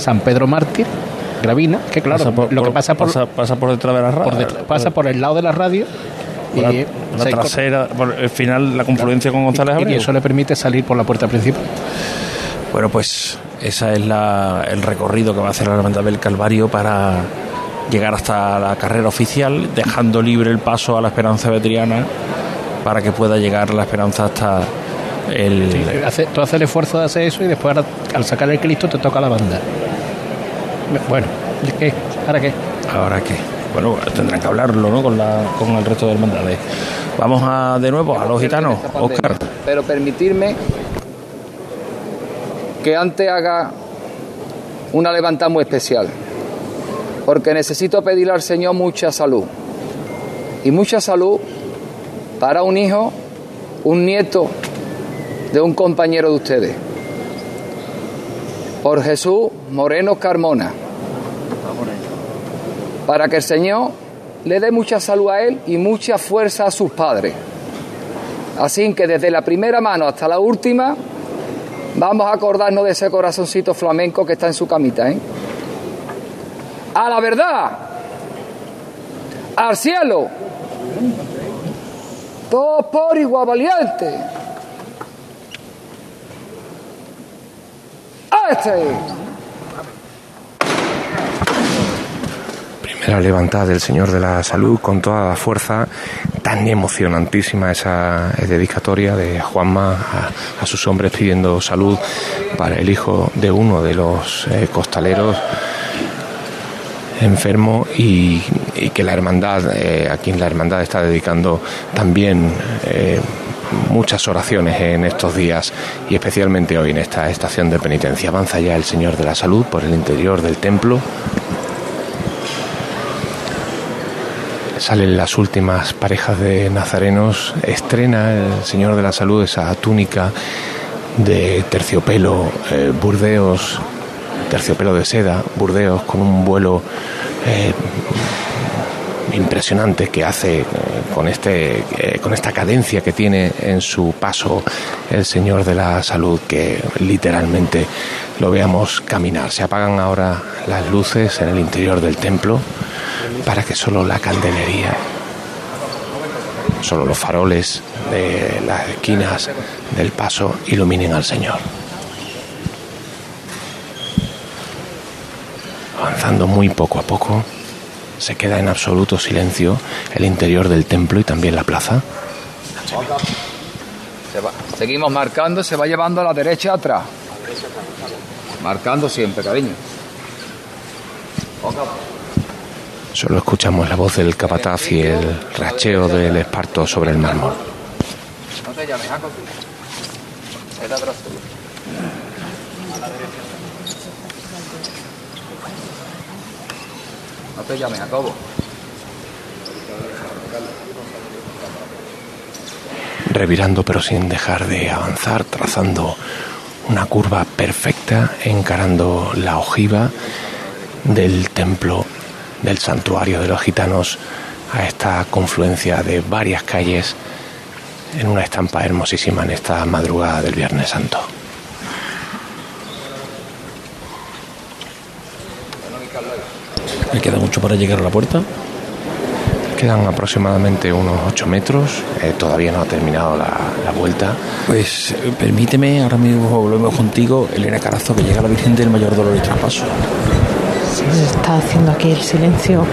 San Pedro Mártir, Gravina, que claro, Pasa por- lo que pasa por, pasa, pasa por detrás de la por radio. pasa por el lado de la radio y, la, la trasera, por el final, la confluencia con González y, y Abreu. eso le permite salir por la puerta principal. Bueno, pues esa es la, el recorrido que va a hacer la Hermandad del Calvario para llegar hasta la carrera oficial, dejando libre el paso a la Esperanza Vetriana para que pueda llegar la Esperanza hasta el... Hace- tú haces el esfuerzo de hacer eso y después ahora, al sacar el Cristo te toca la banda. Bueno, ¿y ¿qué? ¿Ahora qué? Ahora que, bueno, tendrán que hablarlo, ¿no? Con, la, con el resto de hermandades. Vamos a, de nuevo a los gitanos. Oscar. Pero permitirme que antes haga una levantada muy especial. Porque necesito pedirle al Señor mucha salud. Y mucha salud para un hijo, un nieto de un compañero de ustedes. Por Jesús Moreno Carmona. Para que el Señor le dé mucha salud a él y mucha fuerza a sus padres. Así que desde la primera mano hasta la última, vamos a acordarnos de ese corazoncito flamenco que está en su camita, ¿eh? A la verdad, al cielo, todos por igual valiente. A este. Primera levantada del Señor de la Salud con toda la fuerza, tan emocionantísima esa dedicatoria de Juanma a, sus hombres pidiendo salud para el hijo de uno de los eh, costaleros enfermo y, y que la hermandad, eh, a quien la hermandad está dedicando también eh, muchas oraciones en estos días y especialmente hoy en esta estación de penitencia. Avanza ya el Señor de la Salud por el interior del templo. Salen las últimas parejas de nazarenos, estrena el Señor de la Salud esa túnica de terciopelo eh, burdeos, terciopelo de seda, burdeos, con un vuelo eh, impresionante que hace eh, con, este, con esta cadencia que tiene en su paso el Señor de la Salud, que literalmente lo veamos caminar. Se apagan ahora las luces en el interior del templo para que solo la candelería, solo los faroles de las esquinas del paso iluminen al Señor. Avanzando muy poco a poco, se queda en absoluto silencio el interior del templo y también la plaza. Seguimos marcando, se va llevando a la derecha atrás. Marcando siempre, cariño. Solo escuchamos la voz del capataz y el racheo del esparto sobre el mármol. No te llames, atrás tú. No te llames, Jacobo. revirando pero sin dejar de avanzar, trazando una curva perfecta, encarando la ojiva del templo del santuario de los gitanos a esta confluencia de varias calles en una estampa hermosísima en esta madrugada del Viernes Santo. Me queda mucho para llegar a la puerta. Quedan aproximadamente unos 8 metros, eh, todavía no ha terminado la, la vuelta. Pues eh, permíteme, ahora mismo volvemos contigo, Elena Carazo, que llega la Virgen del Mayor Dolor y Traspaso. Se está haciendo aquí el silencio.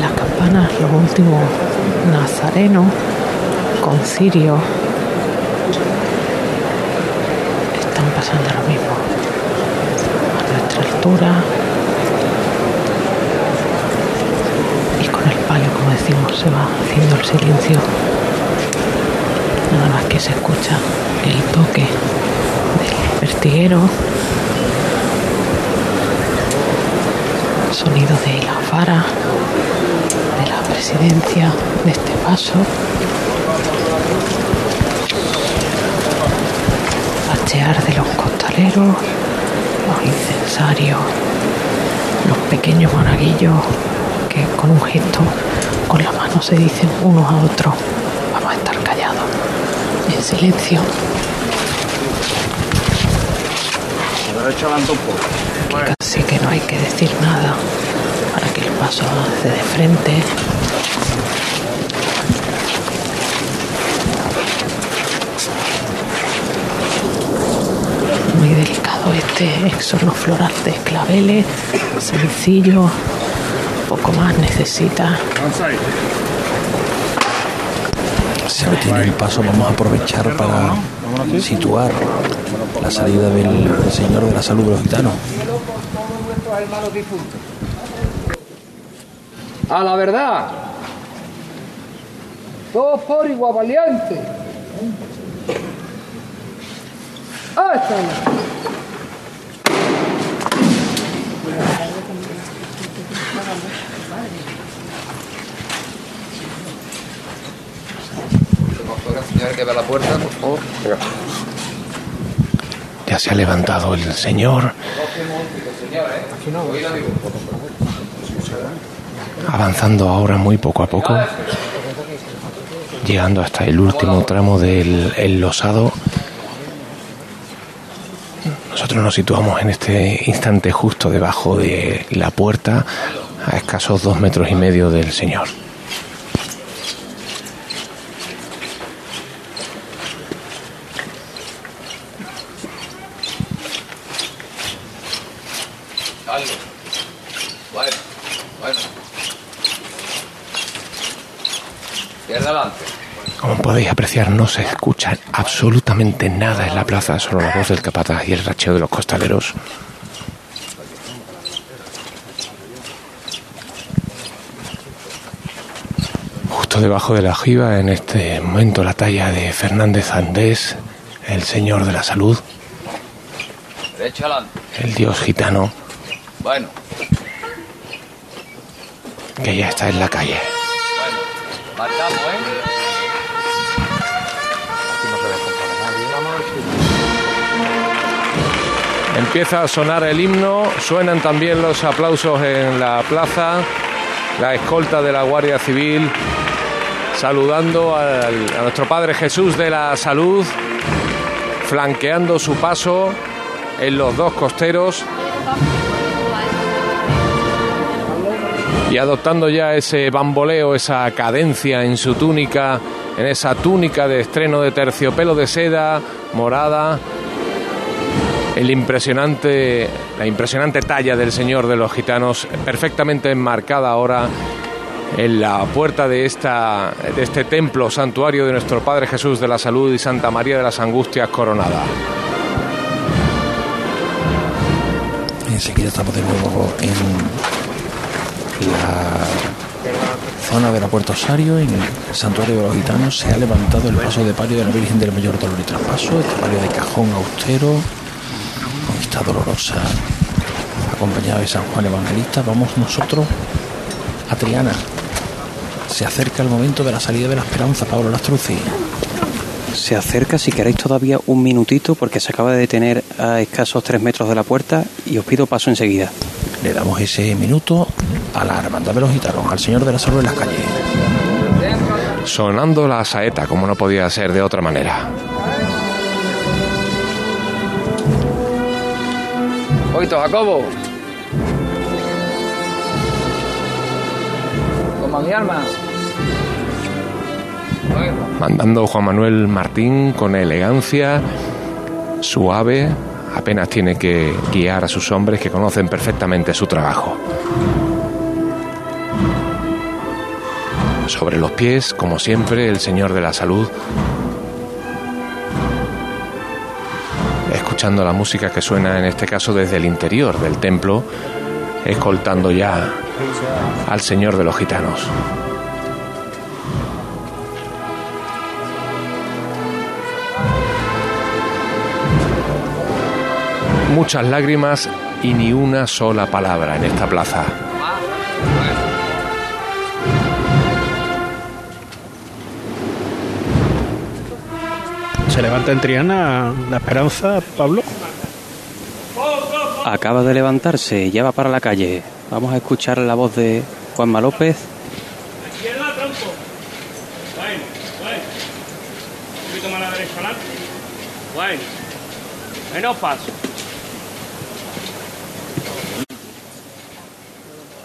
Las campanas, los últimos nazarenos con cirio. Están pasando lo mismo. A nuestra altura. Y con el palio, como decimos, se va haciendo el silencio. Nada más que se escucha el toque del pertiguero. Sonido de la vara, de la presidencia, de este paso. Bachear de los costaleros, los incensarios, los pequeños monaguillos que con un gesto, con la mano se dicen unos a otros, vamos a estar callados, en silencio. un poco. Que no hay que decir nada para que el paso avance de frente. Muy delicado este exorno floral de claveles, sencillo, poco más necesita. Se detiene el paso, vamos a aprovechar para situar la salida del Señor de la Salud de los Gitanos. A la verdad. Todos por igual valiente. Ah, está bien. Señor, que ve la puerta, por favor. Ya se ha levantado el Señor, avanzando ahora muy poco a poco, llegando hasta el último tramo del el losado. Nosotros nos situamos en este instante justo debajo de la puerta, a escasos dos metros y medio del Señor. Algo. Bueno, bueno. Y adelante. Como podéis apreciar, no se escucha absolutamente nada en la plaza, solo la voz del capataz y el racheo de los costaleros. Justo debajo de la ojiva, en este momento, la talla de Fernández Andés, el señor de la salud, el dios gitano, Bueno, que ya está en la calle. bueno. ¿eh? Empieza a sonar el himno, suenan también los aplausos en la plaza, la escolta de la Guardia Civil saludando al- a nuestro Padre Jesús de la Salud, flanqueando su paso en los dos costeros y adoptando ya ese bamboleo, esa cadencia en su túnica, en esa túnica de estreno de terciopelo de seda morada, el impresionante, la impresionante talla del Señor de los Gitanos, perfectamente enmarcada ahora en la puerta de, esta, de este templo, santuario de nuestro Padre Jesús de la Salud y Santa María de las Angustias coronada. Enseguida estamos de nuevo en la zona de la Puerta Osario, en el santuario de los gitanos. Se ha levantado el paso de palio de la Virgen del Mayor Dolor y Traspaso, este palio de cajón austero, dolorosa, acompañada de San Juan Evangelista. Vamos nosotros a Triana. Se acerca el momento de la salida de la esperanza, Pablo Lastruzzi. Se acerca, si queréis todavía un minutito, porque se acaba de detener a escasos tres metros de la puerta y os pido paso enseguida. Le damos ese minuto a la hermandad de los gitanos, al Señor de la Salud en las calles. Sonando la saeta, como no podía ser de otra manera. Oito, Jacobo. Toma mi. Bueno, mandando Juan Manuel Martín con elegancia, suave, apenas tiene que guiar a sus hombres que conocen perfectamente su trabajo. Sobre los pies, como siempre, el Señor de la Salud, escuchando la música que suena en este caso desde el interior del templo, escoltando ya al Señor de los Gitanos. muchas lágrimas y ni una sola palabra en esta plaza. Se levanta en Triana la esperanza, Pablo. Acaba de levantarse, ya va para la calle. Vamos a escuchar la voz de Juanma López. Izquierda, tronco. Bueno, bueno. Un poquito más a la derecha adelante. Bueno. Menos paso.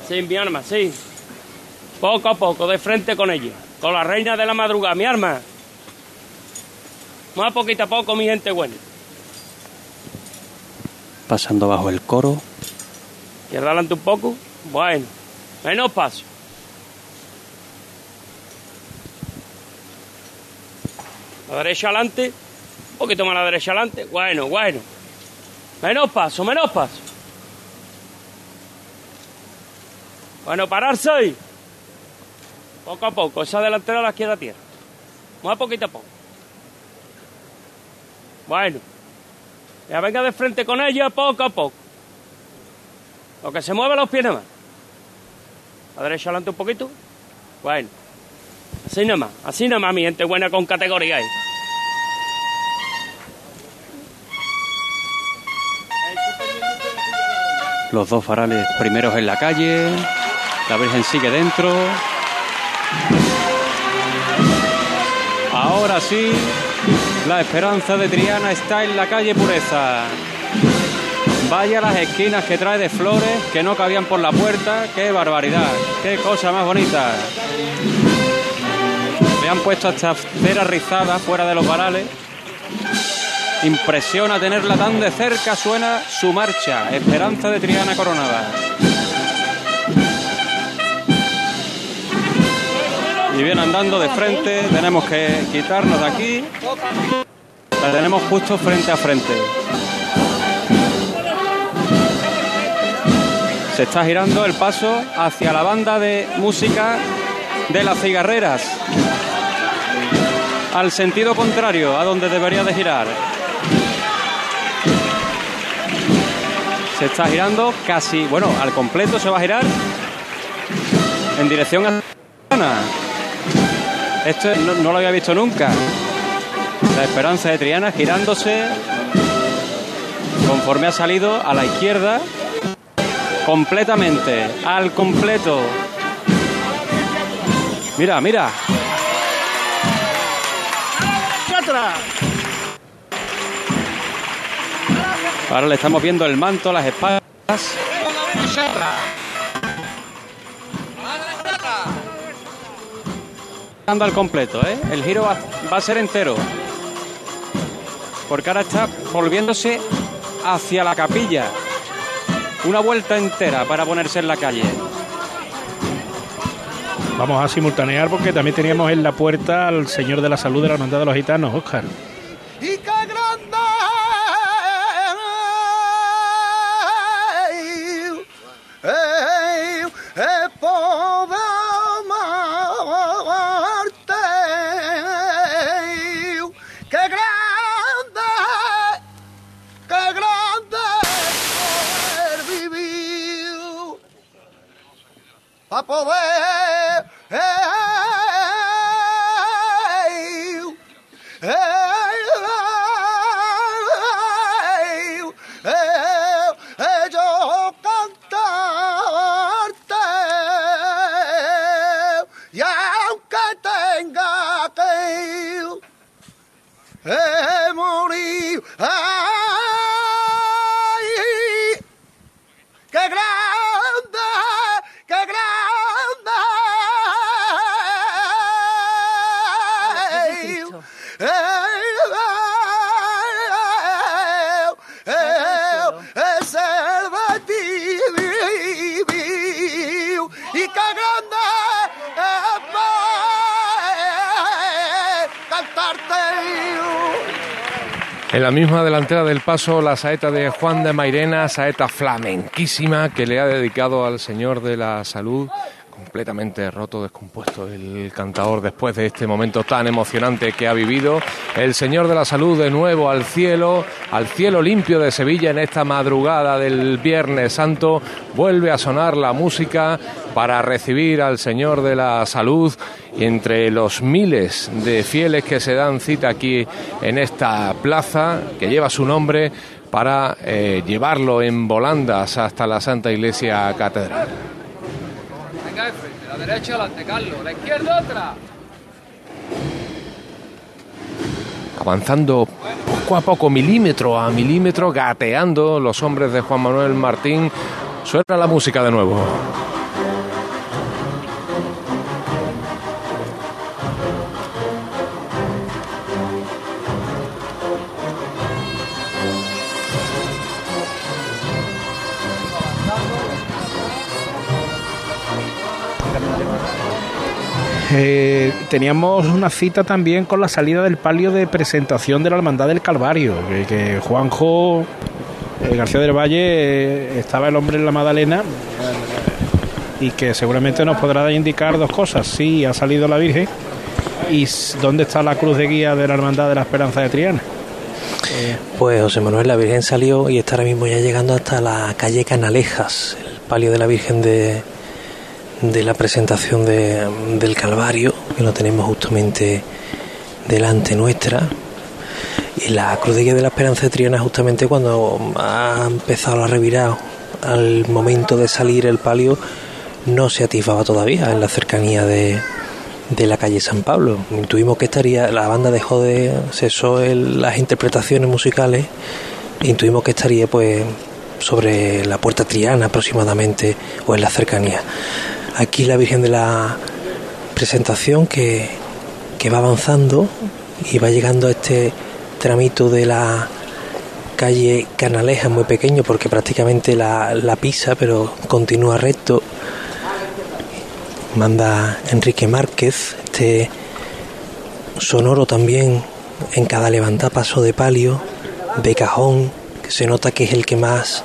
Sí, mi arma, sí. Poco a poco, de frente con ella. Con la reina de la madrugada, mi arma. Más poquito a poco, mi gente buena. Pasando bajo el coro. ¿Quieres adelante un poco? Bueno, menos paso. La derecha adelante. Un poquito más la derecha adelante. Bueno, bueno. Menos paso, menos paso. Bueno, pararse ahí. Poco a poco. Esa delantera la quiera tierra. Más poquito a poco. Bueno. Ya venga de frente con ella poco a poco. Lo que se mueve los pies nada. La derecha adelante un poquito. Bueno. Así nada más. Así nada más, mi gente buena con categoría ahí. Los dos farales primeros en la calle. La Virgen sigue dentro. Ahora sí, la esperanza de Triana está en la calle Pureza. Vaya las esquinas que trae de flores que no cabían por la puerta. ¡Qué barbaridad! ¡Qué cosa más bonita! Le han puesto hasta cera rizada fuera de los varales. Impresiona tenerla tan de cerca, suena su marcha. Esperanza de Triana Coronada. Y viene andando de frente, tenemos que quitarnos de aquí. La tenemos justo frente a frente. Se está girando el paso hacia la banda de música de las cigarreras. Al sentido contrario a donde debería de girar. Se está girando casi, bueno, al completo se va a girar en dirección a. Esto no, lo había visto nunca. La esperanza de Triana girándose conforme ha salido a la izquierda completamente, al completo. Mira, mira. Ahora le estamos viendo el manto, las espadas. Al completo, ¿eh? El giro va, va a ser entero. Porque ahora está volviéndose hacia la capilla. Una vuelta entera para ponerse en la calle. Vamos a simultanear porque también teníamos en la puerta al señor de la salud de la hermandad de los gitanos, Óscar. Para poder la misma delantera del paso, la saeta de Juan de Mairena, saeta flamenquísima que le ha dedicado al Señor de la Salud, completamente roto, descompuesto el cantador después de este momento tan emocionante que ha vivido. El Señor de la Salud de nuevo al cielo, al cielo limpio de Sevilla en esta madrugada del Viernes Santo. Vuelve a sonar la música para recibir al Señor de la Salud entre los miles de fieles que se dan cita aquí en esta plaza que lleva su nombre para eh, llevarlo en volandas hasta la Santa Iglesia Catedral. Venga, de frente, la derecha adelante, Carlos, la izquierda otra. avanzando poco a poco, milímetro a milímetro, gateando los hombres de Juan Manuel Martín. Suena la música de nuevo. Eh, teníamos una cita también con la salida del palio de presentación de la Hermandad del Calvario, que, Juanjo eh, García del Valle eh, estaba el hombre en la Magdalena y que seguramente nos podrá indicar dos cosas, si ha salido la Virgen y dónde está la cruz de guía de la Hermandad de la Esperanza de Triana. Pues José Manuel, la Virgen salió y está ahora mismo ya llegando hasta la calle Canalejas, el palio de la Virgen de, de la presentación de- del Calvario, que lo tenemos justamente delante nuestra. Y la Cruz de Guía de la Esperanza de Triana justamente cuando ha empezado la revirada al momento de salir el palio no se atisbaba todavía en la cercanía de, de la calle San Pablo. Intuimos que estaría, la banda dejó de cesó el- las interpretaciones musicales e intuimos que estaría pues sobre la puerta Triana aproximadamente o en la cercanía. Aquí la Virgen de la presentación que, que va avanzando y va llegando a este tramito de la calle Canaleja muy pequeño porque prácticamente la, la pisa pero continúa recto. Manda Enrique Márquez, este sonoro también en cada levanta paso de palio, de cajón, que se nota que es el que más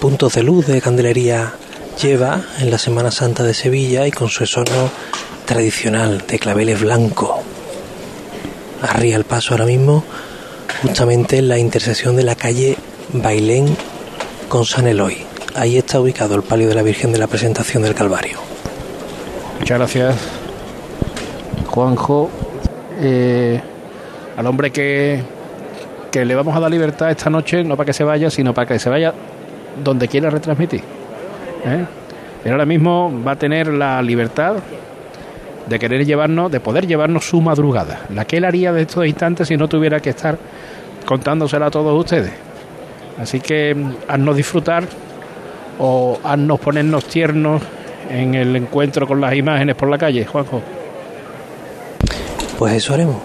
puntos de luz de candelería lleva en la Semana Santa de Sevilla y con su sonoro tradicional de claveles blancos. Arría el paso ahora mismo justamente en la intersección de la calle Bailén con San Eloy. Ahí está ubicado el palio de la Virgen de la Presentación del Calvario. Muchas gracias, Juanjo. Eh, al hombre que, que le vamos a dar libertad esta noche, no para que se vaya, sino para que se vaya donde quiera retransmitir. ¿Eh? Él ahora mismo va a tener la libertad de querer llevarnos, de poder llevarnos su madrugada, la que él haría de estos instantes si no tuviera que estar contándosela a todos ustedes. Así que mm, haznos disfrutar o haznos ponernos tiernos en el encuentro con las imágenes por la calle, Juanjo. Pues eso haremos.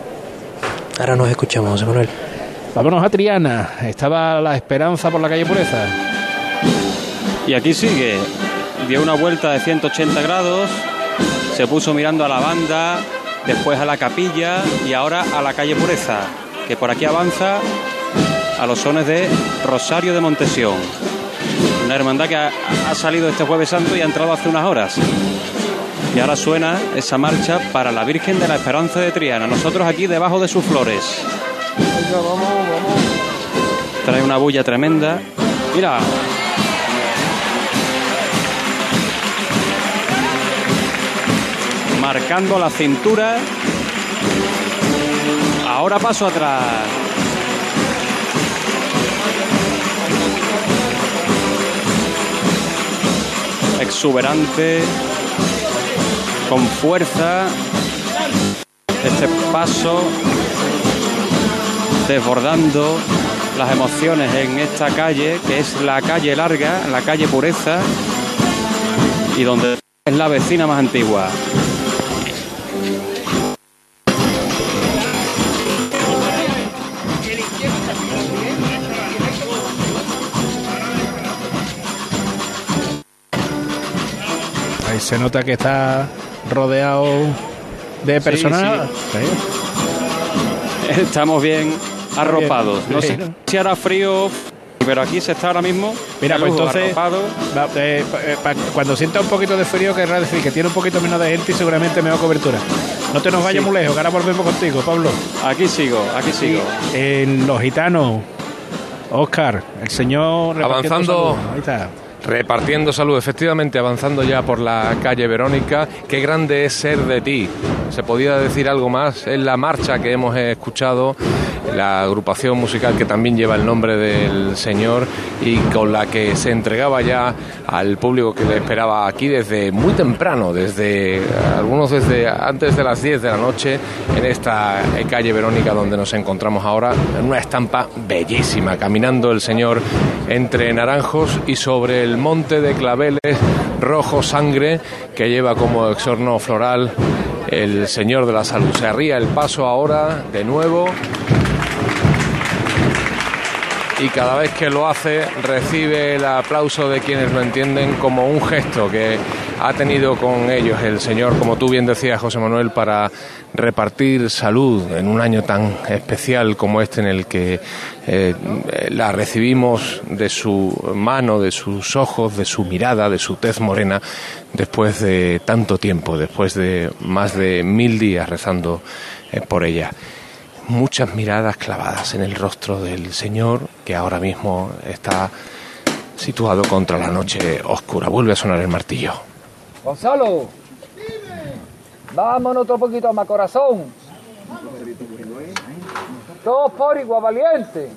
Ahora nos escuchamos, José Manuel. Vámonos a Triana. Estaba la esperanza por la calle Pureza. Y aquí sigue. Dio una vuelta de 180 grados, se puso mirando a la banda, después a la capilla y ahora a la calle Pureza, que por aquí avanza a los sones de Rosario de Montesión. Una hermandad que ha, ha salido este jueves santo y ha entrado hace unas horas. Y ahora suena esa marcha para la Virgen de la Esperanza de Triana. Nosotros aquí debajo de sus flores. Trae una bulla tremenda. Mira, marcando la cintura. Ahora paso atrás. Exuberante, con fuerza. Este paso desbordando las emociones en esta calle, que es la calle larga, la calle pureza, y donde es la vecina más antigua. Se nota que está rodeado de personal. Estamos bien arropados. No sé si hará frío, pero aquí se está ahora mismo. Mira, pues entonces, arropado. va, eh, pa- eh, pa- cuando sienta un poquito de frío, querrá decir que tiene un poquito menos de gente y seguramente mejor cobertura. No te nos vayas Sí. muy lejos, que ahora volvemos contigo, Pablo. Aquí sigo, aquí sigo. En Los Gitanos, Oscar, el señor... Avanzando. Ahí está. Repartiendo salud, efectivamente, avanzando ya por la calle Verónica. Qué grande es ser de ti. Se podía decir algo más. Es la marcha que hemos escuchado, la agrupación musical que también lleva el nombre del Señor y con la que se entregaba ya al público que le esperaba aquí desde muy temprano, desde algunos desde antes de las 10 de la noche, en esta calle Verónica donde nos encontramos ahora, en una estampa bellísima, caminando el Señor entre naranjos y sobre el monte de claveles rojo sangre que lleva como exorno floral el Señor de la Salud. Se arría el paso ahora de nuevo y cada vez que lo hace recibe el aplauso de quienes lo entienden como un gesto que ha tenido con ellos el Señor, como tú bien decías, José Manuel, para repartir salud en un año tan especial como este en el que eh, la recibimos de su mano, de sus ojos, de su mirada, de su tez morena, después de tanto tiempo, después de más de mil días rezando eh, por ella. Muchas miradas clavadas en el rostro del Señor, que ahora mismo está situado contra la noche oscura. Vuelve a sonar el martillo. Gonzalo, vámonos otro poquito más, corazón. Todos por igual, valiente.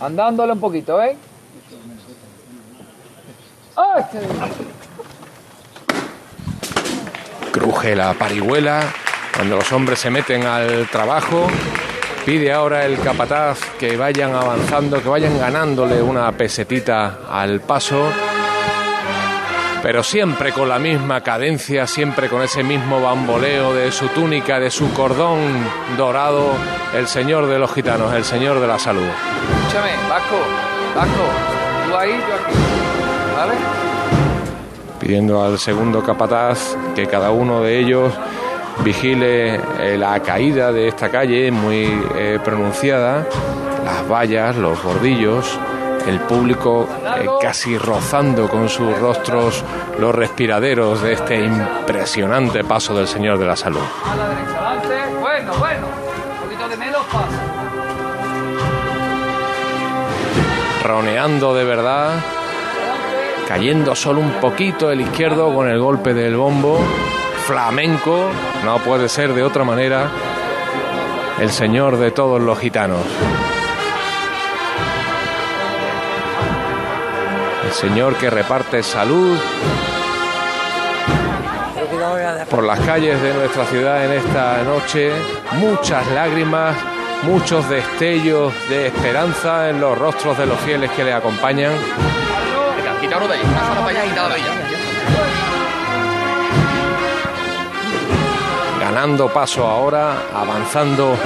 Andándole un poquito, ¿eh? ¡Ay! Cruje la parihuela cuando los hombres se meten al trabajo. Pide ahora el capataz que vayan avanzando, que vayan ganándole una pesetita al paso, pero siempre con la misma cadencia, siempre con ese mismo bamboleo de su túnica, de su cordón dorado, el señor de los gitanos, el señor de la salud. Escúchame, Vasco, Vasco, tú ahí, yo aquí. ¿Vale? Pidiendo al segundo capataz que cada uno de ellos vigile eh, la caída de esta calle muy eh, pronunciada, las vallas, los bordillos, el público eh, casi rozando con sus rostros los respiraderos de este impresionante paso del Señor de la Salud. A la derecha, adelante. Bueno, bueno. Un poquito de menos paso. Roneando de verdad, cayendo solo un poquito el izquierdo con el golpe del bombo, flamenco, no puede ser de otra manera, el Señor de todos los gitanos. El Señor que reparte salud por las calles de nuestra ciudad en esta noche, muchas lágrimas, muchos destellos de esperanza en los rostros de los fieles que le acompañan. Ganando paso ahora, avanzando.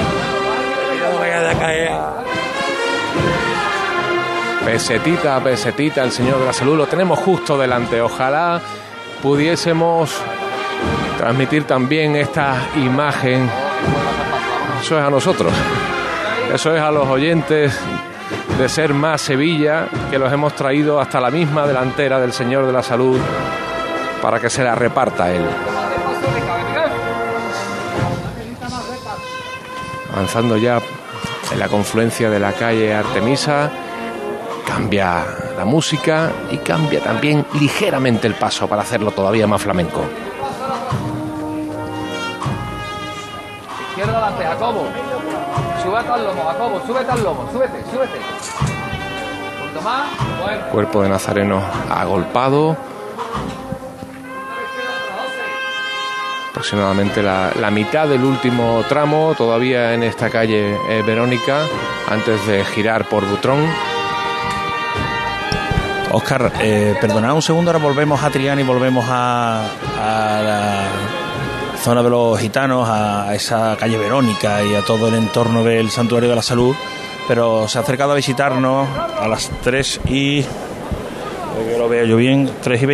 Pesetita a pesetita, el Señor de la Salud lo tenemos justo delante. Ojalá pudiésemos transmitir también esta imagen. Eso es a nosotros. Eso es a los oyentes de Ser Más Sevilla, que los hemos traído hasta la misma delantera del Señor de la Salud para que se la reparta él. Avanzando ya en la confluencia de la calle Artemisa, cambia la música y cambia también ligeramente el paso para hacerlo todavía más flamenco. Izquierda adelante, Jacobo. Súbete al lomo, Jacobo, súbete al lomo, súbete, súbete. Más, bueno. Cuerpo de Nazareno agolpado, aproximadamente la, la mitad del último tramo, todavía en esta calle eh, Verónica, antes de girar por Butrón. Oscar, eh, perdonad un segundo, ahora volvemos a Triana y volvemos a, a la zona de los gitanos, a esa calle Verónica y a todo el entorno del Santuario de la Salud, pero se ha acercado a visitarnos a las 3 y... lo veo yo bien, 3 y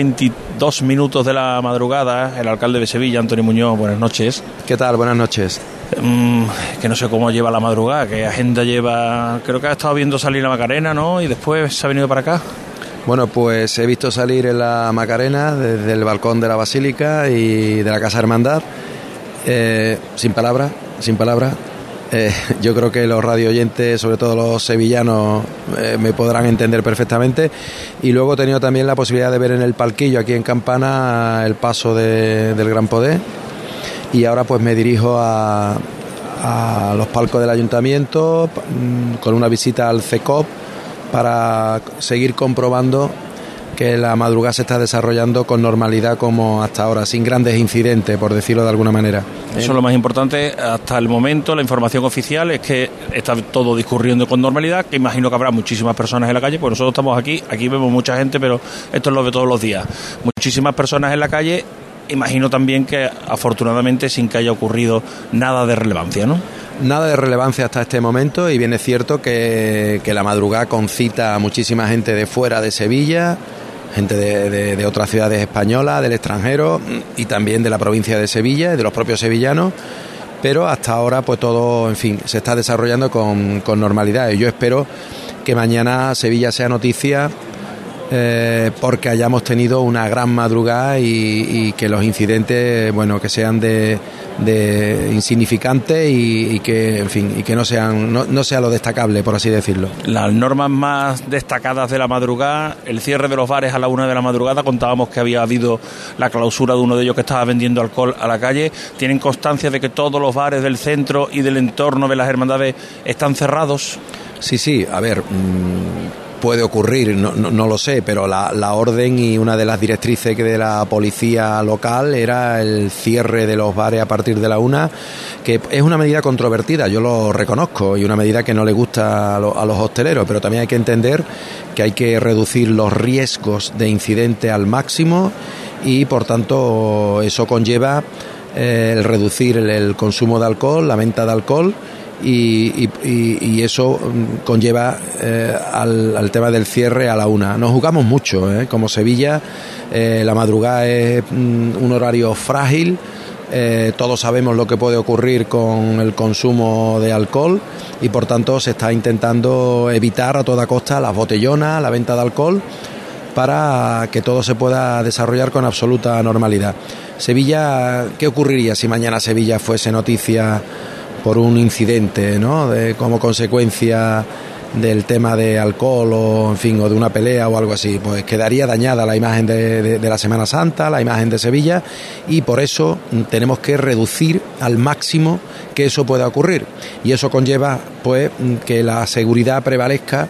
22 minutos de la madrugada, el alcalde de Sevilla, Antonio Muñoz, buenas noches. ¿Qué tal? Buenas noches. Mm, que no sé cómo lleva la madrugada, qué agenda lleva. Creo que ha estado viendo salir la Macarena, ¿no? Y después se ha venido para acá. Bueno, pues he visto salir en la Macarena desde el balcón de la Basílica y de la Casa Hermandad. Eh, sin palabras, sin palabras. Eh, yo creo que los radio oyentes, sobre todo los sevillanos, eh, me podrán entender perfectamente. Y luego he tenido también la posibilidad de ver en el palquillo aquí en Campana el paso de- del Gran Poder. Y ahora pues me dirijo a, a los palcos del ayuntamiento mm, con una visita al CECOP para seguir comprobando que la madrugada se está desarrollando con normalidad como hasta ahora, sin grandes incidentes, por decirlo de alguna manera. Eso es lo más importante. Hasta el momento, la información oficial es que está todo discurriendo con normalidad, que imagino que habrá muchísimas personas en la calle, pues nosotros estamos aquí, aquí vemos mucha gente, pero esto es lo de todos los días. Muchísimas personas en la calle, imagino también que afortunadamente sin que haya ocurrido nada de relevancia, ¿no? Nada de relevancia hasta este momento y bien es cierto que, que la madrugada concita a muchísima gente de fuera de Sevilla gente de, otras ciudades españolas, del extranjero y también de la provincia de Sevilla y de los propios sevillanos pero hasta ahora pues todo, en fin, se está desarrollando con, con normalidad. Y yo espero que mañana Sevilla sea noticia eh, porque hayamos tenido una gran madrugada y, que los incidentes, bueno, que sean de, de insignificantes y, y, que, en fin, y que no sean, no, no, sea lo destacable, por así decirlo. Las normas más destacadas de la madrugada, el cierre de los bares a la una de la madrugada, contábamos que había habido la clausura de uno de ellos que estaba vendiendo alcohol a la calle. ¿Tienen constancia de que todos los bares del centro y del entorno de las hermandades están cerrados? Sí, sí, a ver. Mmm puede ocurrir, no, lo sé, pero la, orden y una de las directrices de la policía local era el cierre de los bares a partir de la una, que es una medida controvertida, yo lo reconozco, y una medida que no le gusta a, lo, a los hosteleros, pero también hay que entender que hay que reducir los riesgos de incidente al máximo y por tanto eso conlleva eh, el reducir el consumo de alcohol, la venta de alcohol, y, y, eso conlleva eh, al, tema del cierre a la una. Nos jugamos mucho, ¿eh? como Sevilla, eh, la madrugada es mm, un horario frágil, todos sabemos lo que puede ocurrir con el consumo de alcohol y por tanto se está intentando evitar a toda costa las botellonas, la venta de alcohol para que todo se pueda desarrollar con absoluta normalidad. Sevilla, ¿qué ocurriría si mañana Sevilla fuese noticia? Por un incidente, ¿no? De, como consecuencia del tema de alcohol o en fin o de una pelea o algo así pues quedaría dañada la imagen de, de, de, la Semana Santa la imagen de Sevilla y por eso tenemos que reducir al máximo que eso pueda ocurrir y eso conlleva pues que la seguridad prevalezca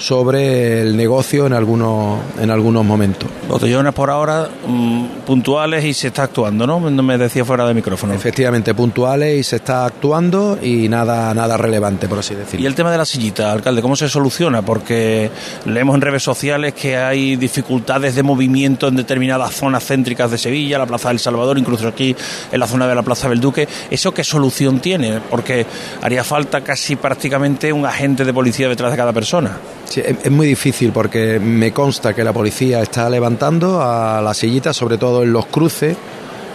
sobre el negocio en algunos, en algunos momentos. Botellones por ahora mmm, puntuales y se está actuando, ¿no? Me decía fuera de micrófono. Efectivamente, puntuales y se está actuando y nada, nada relevante, por así decirlo. Y el tema de la sillita, alcalde, ¿cómo se soluciona? Porque leemos en redes sociales que hay dificultades de movimiento en determinadas zonas céntricas de Sevilla, la Plaza del Salvador, incluso aquí en la zona de la Plaza del Duque. ¿Eso qué solución tiene? Porque haría falta casi prácticamente un agente de policía detrás de cada persona. Sí, es muy difícil porque me consta que la policía está levantando a las sillitas, sobre todo en los cruces,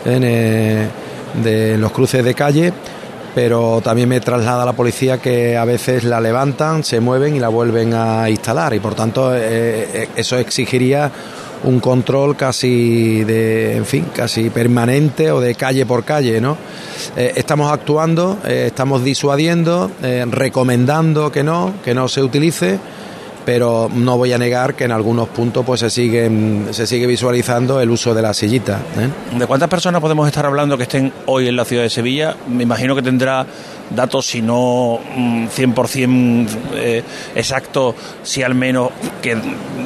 en, eh, de, los cruces de calle, pero también me traslada la policía que a veces la levantan, se mueven y la vuelven a instalar y por tanto eh, eso exigiría un control casi de, en fin, casi permanente o de calle por calle, ¿no? Eh, estamos actuando, eh, estamos disuadiendo, eh, recomendando que no, que no se utilice pero no voy a negar que en algunos puntos pues se siguen se sigue visualizando el uso de la sillita. ¿eh? ¿De cuántas personas podemos estar hablando que estén hoy en la ciudad de Sevilla? Me imagino que tendrá datos, si no 100% eh, exacto, si al menos que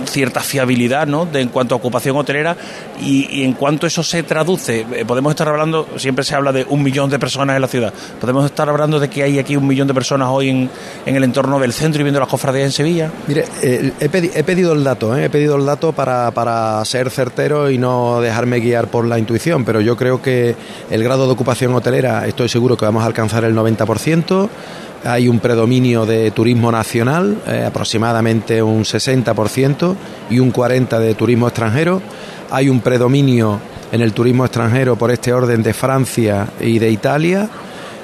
cierta fiabilidad ¿no? de, en cuanto a ocupación hotelera y, y, en cuanto eso se traduce, eh, podemos estar hablando, siempre se habla de un millón de personas en la ciudad, podemos estar hablando de que hay aquí un millón de personas hoy en, en el entorno del centro y viendo las cofradías en Sevilla. Mire, eh, he, pedi he, pedido el dato, ¿eh? he pedido el dato para, para ser certero y no dejarme guiar por la intuición, pero yo creo que el grado de ocupación hotelera, estoy seguro que vamos a alcanzar el 90% hay un predominio de turismo nacional, eh, aproximadamente un 60% y un 40% de turismo extranjero. Hay un predominio en el turismo extranjero por este orden de Francia y de Italia.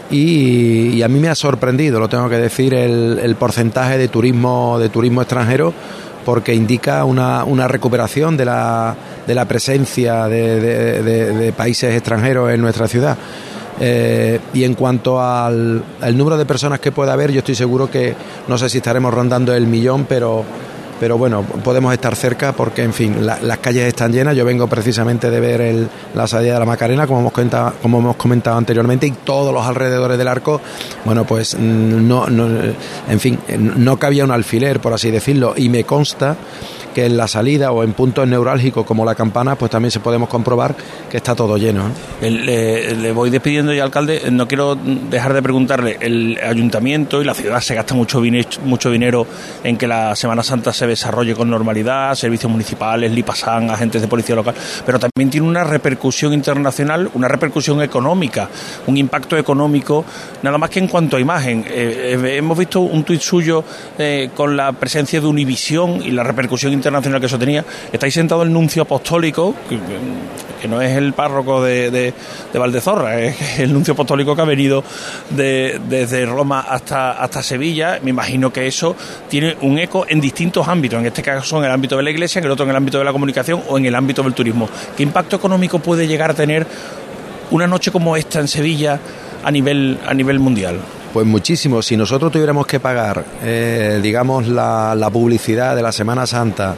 Y, a mí me ha sorprendido, lo tengo que decir, el, porcentaje de turismo, de turismo extranjero porque indica una, recuperación de la, de la presencia de países extranjeros en nuestra ciudad. Eh, y en cuanto al, al, número de personas que pueda haber, yo estoy seguro que no sé si estaremos rondando el millón, pero, pero bueno, podemos estar cerca porque, en fin, la, las calles están llenas. Yo vengo precisamente de ver el, la salida de la Macarena, como hemos, comentado, como hemos comentado anteriormente, y todos los alrededores del arco, bueno, pues no, no, en fin, no cabía un alfiler, por así decirlo, y me consta que en la salida o en puntos neurálgicos como la campana, pues también se podemos comprobar que está todo lleno. Le, voy despidiendo ya, alcalde. No quiero dejar de preguntarle, el ayuntamiento y la ciudad se gasta mucho, mucho dinero en que la Semana Santa se desarrolle con normalidad, servicios municipales, Lipasan, agentes de policía local, pero también tiene una repercusión internacional, una repercusión económica, un impacto económico, nada más que en cuanto a imagen. Eh, eh, hemos visto un tuit suyo eh, con la presencia de Univisión y la repercusión internacional internacional que eso tenía. Está sentado el nuncio apostólico, que, que no es el párroco de, de, de Valdezorra, es el nuncio apostólico que ha venido de- desde Roma hasta, hasta Sevilla. Me imagino que eso tiene un eco en distintos ámbitos, en este caso en el ámbito de la iglesia, en el otro en el ámbito de la comunicación o en el ámbito del turismo. ¿Qué impacto económico puede llegar a tener una noche como esta en Sevilla a nivel, a nivel mundial? Pues muchísimo. Si nosotros tuviéramos que pagar, eh, digamos, la, la publicidad de la Semana Santa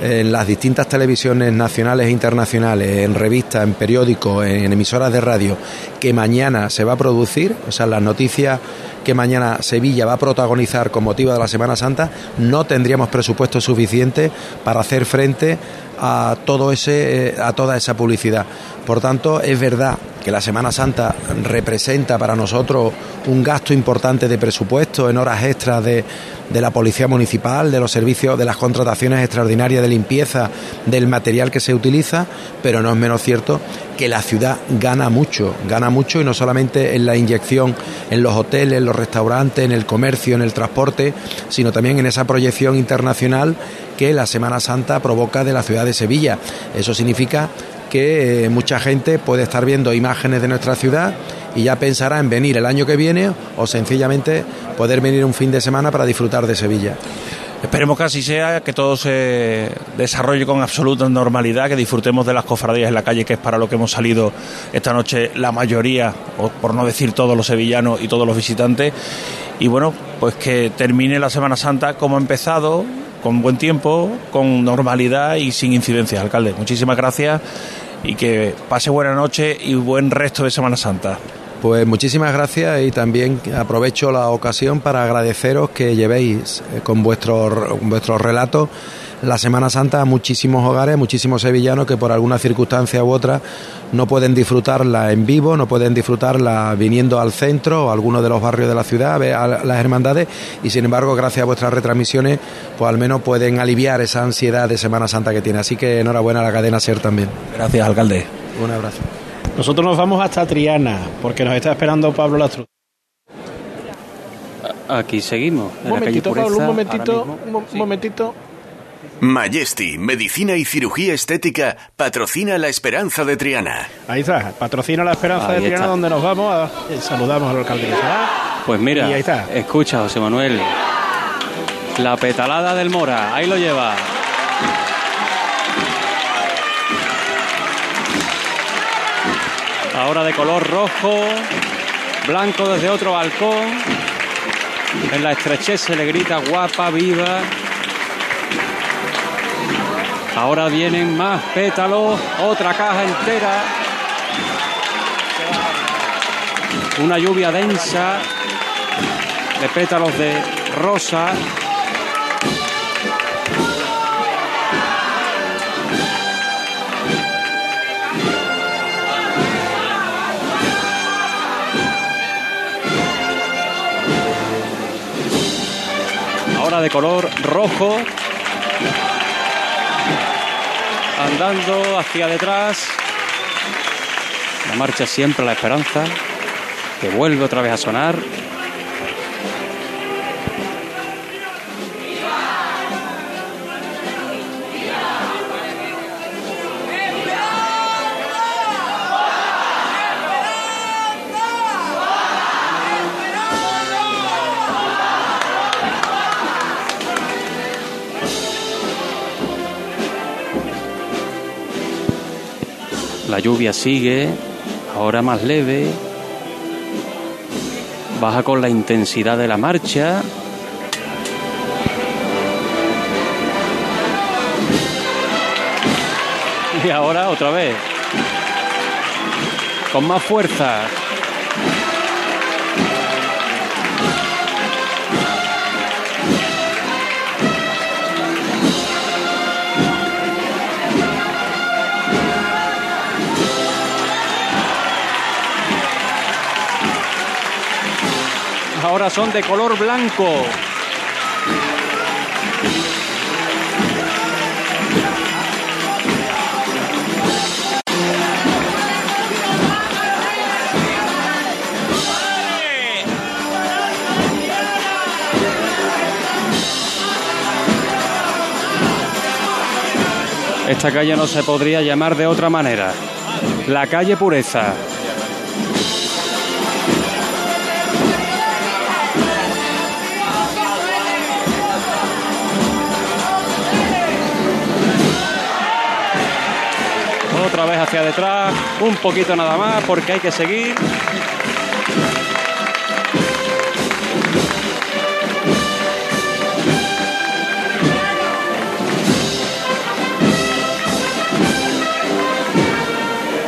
en las distintas televisiones nacionales e internacionales, en revistas, en periódicos, en emisoras de radio, que mañana se va a producir, o sea, las noticias que mañana Sevilla va a protagonizar con motivo de la Semana Santa, no tendríamos presupuesto suficiente para hacer frente a todo ese, eh, a toda esa publicidad. Por tanto, es verdad que la Semana Santa representa para nosotros un gasto importante de presupuesto en horas extras de, de la Policía Municipal, de los servicios, de las contrataciones extraordinarias de limpieza, del material que se utiliza, pero no es menos cierto que la ciudad gana mucho, gana mucho y no solamente en la inyección en los hoteles, en los restaurantes, en el comercio, en el transporte, sino también en esa proyección internacional que la Semana Santa provoca de la ciudad de Sevilla. Eso significa que eh, mucha gente puede estar viendo imágenes de nuestra ciudad y ya pensará en venir el año que viene o sencillamente poder venir un fin de semana para disfrutar de Sevilla. Esperemos que así sea, que todo se desarrolle con absoluta normalidad, que disfrutemos de las cofradías en la calle, que es para lo que hemos salido esta noche la mayoría, o por no decir todos los sevillanos y todos los visitantes. Y bueno, pues que termine la Semana Santa como ha empezado, con buen tiempo, con normalidad y sin incidencias, alcalde. Muchísimas gracias y que pase buena noche y buen resto de Semana Santa. Pues muchísimas gracias y también aprovecho la ocasión para agradeceros que llevéis eh, con vuestros vuestros relatos la Semana Santa a muchísimos hogares, muchísimos sevillanos que por alguna circunstancia u otra no pueden disfrutarla en vivo, no pueden disfrutarla viniendo al centro o a alguno de los barrios de la ciudad a ver a las hermandades y sin embargo gracias a vuestras retransmisiones pues al menos pueden aliviar esa ansiedad de Semana Santa que tiene. Así que enhorabuena a la cadena SER también. Gracias, alcalde. Un abrazo. Nosotros nos vamos hasta Triana, porque nos está esperando Pablo Lastro. Aquí seguimos. Un momentito, Pablo, un momentito, un mo- un momentito. Majesty, Medicina y Cirugía Estética, patrocina la esperanza de Triana. Ahí está, patrocina la esperanza Ahí de Triana, está. donde nos vamos. A, eh, saludamos al alcalde. Pues mira, Y ahí está. escucha, José Manuel. La petalada del Mora, ahí lo lleva. Ahora de color rojo, blanco desde otro balcón. En la estrechez se le grita guapa, viva. Ahora vienen más pétalos, otra caja entera. Una lluvia densa de pétalos de rosa. Ahora de color rojo. Andando hacia detrás. La marcha siempre la esperanza. Que vuelve otra vez a sonar. La lluvia sigue, ahora más leve. Baja con la intensidad de la marcha. Y ahora otra vez. Con más fuerza. Ahora son de color blanco. Esta calle no se podría llamar de otra manera. La calle Pureza. Otra vez hacia detrás, un poquito nada más porque hay que seguir.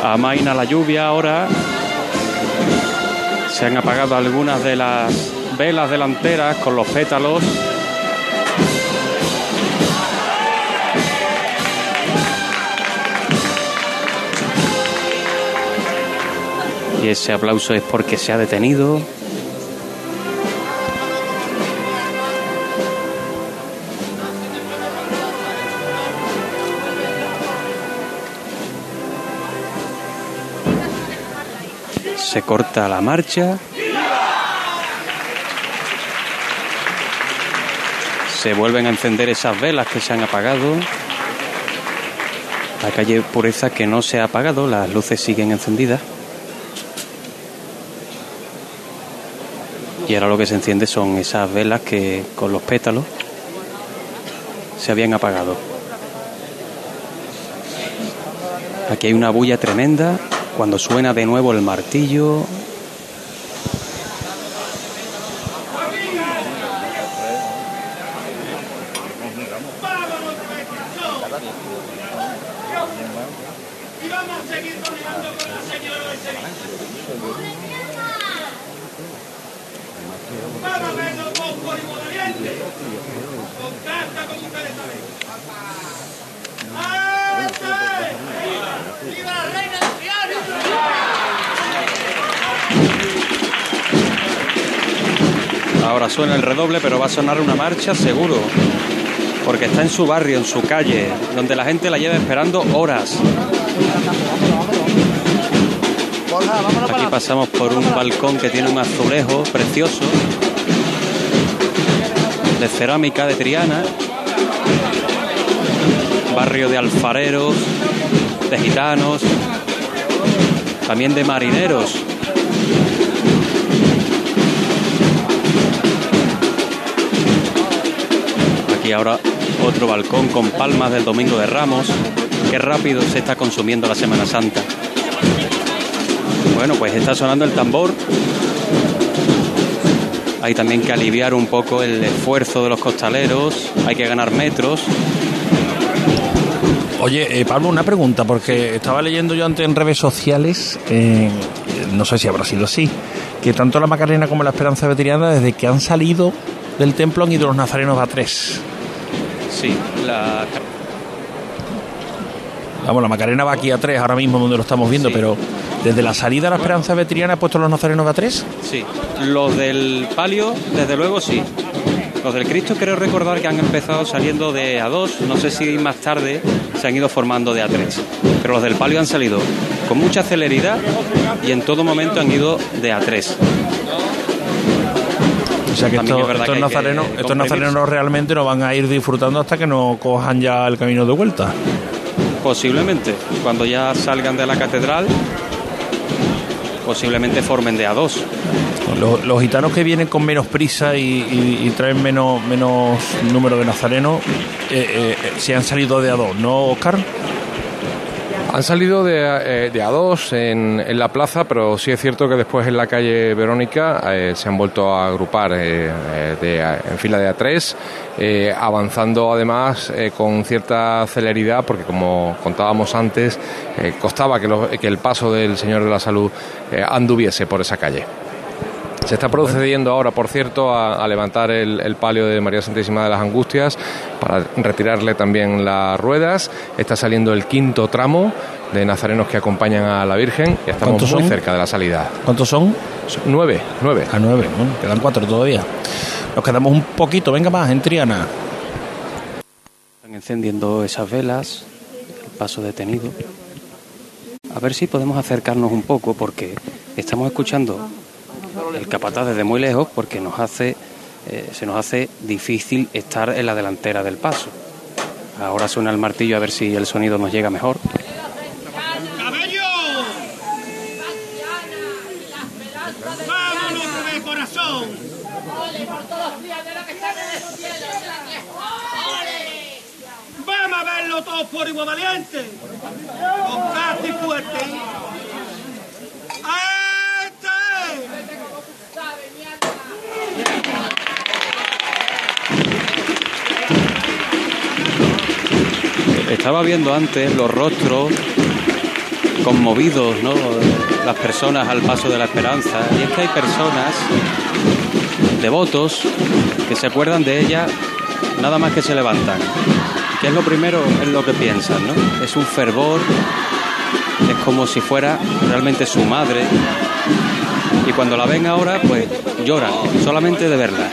Amaina la lluvia ahora. Se han apagado algunas de las velas delanteras con los pétalos. Y ese aplauso es porque se ha detenido. Se corta la marcha. Se vuelven a encender esas velas que se han apagado. La calle Pureza que no se ha apagado, las luces siguen encendidas. Y ahora lo que se enciende son esas velas que con los pétalos se habían apagado. Aquí hay una bulla tremenda cuando suena de nuevo el martillo. Ahora suena el redoble, pero va a sonar una marcha seguro. Porque está en su barrio, en su calle, donde la gente la lleva esperando horas. Aquí pasamos por un balcón que tiene un azulejo precioso de cerámica de Triana, barrio de alfareros, de gitanos, también de marineros. Aquí ahora otro balcón con palmas del Domingo de Ramos. Qué rápido se está consumiendo la Semana Santa. Bueno, pues está sonando el tambor. Hay también que aliviar un poco el esfuerzo de los costaleros. Hay que ganar metros. Oye, eh, Pablo, una pregunta, porque estaba leyendo yo antes en redes sociales, eh, no sé si habrá sido así, que tanto la Macarena como la Esperanza Veteriana, desde que han salido del templo, han ido los nazarenos a tres. Sí, la... Vamos, la Macarena va aquí a tres ahora mismo donde lo estamos viendo, pero desde la salida de la Esperanza Veteriana ha puesto los nazarenos a tres. Sí, los del palio, desde luego sí. Los del Cristo creo recordar que han empezado saliendo de A2, no sé si más tarde se han ido formando de A3, pero los del palio han salido con mucha celeridad y en todo momento han ido de A3. O sea que estos, es verdad estos que hay que nazarenos, estos nazarenos realmente no van a ir disfrutando hasta que no cojan ya el camino de vuelta. Posiblemente, cuando ya salgan de la catedral, posiblemente formen de A2. Los, los gitanos que vienen con menos prisa y, y- y traen menos, menos número de nazarenos, eh, eh, eh, se han salido de a dos, ¿no, Oscar? Han salido de, eh, de A2 en, la plaza, pero sí es cierto que después en la calle Verónica eh, se han vuelto a agrupar eh, en fila de A3, eh, avanzando además con cierta celeridad, porque como contábamos antes, costaba que, el paso del Señor de la Salud anduviese por esa calle. Se está procediendo ahora, por cierto, a, a levantar el, el palio de María Santísima de las Angustias para retirarle también las ruedas. Está saliendo el quinto tramo de nazarenos que acompañan a la Virgen. Ya estamos ¿Cuántos muy son? cerca de la salida. ¿Cuántos son? Son Nueve, nueve. A nueve, bueno, quedan cuatro todavía. Nos quedamos un poquito, venga más, en Triana. Están encendiendo esas velas, el paso detenido. A ver si podemos acercarnos un poco porque estamos escuchando el capataz desde muy lejos porque nos hace, eh, se nos hace difícil estar en la delantera del paso. Ahora suena el martillo a ver si el sonido nos llega mejor. ¡Cabello! ¡Vámonos de corazón! ¡Vamos a verlo todos por igual valiente! ¡Con casi fuerte! Estaba viendo antes los rostros conmovidos, ¿no? Las personas al paso de la esperanza. Y es que hay personas, devotos, que se acuerdan de ella nada más que se levantan. Que es lo primero en lo que piensan, ¿no? Es un fervor, es como si fuera realmente su madre. Y cuando la ven ahora, pues lloran, solamente de verla.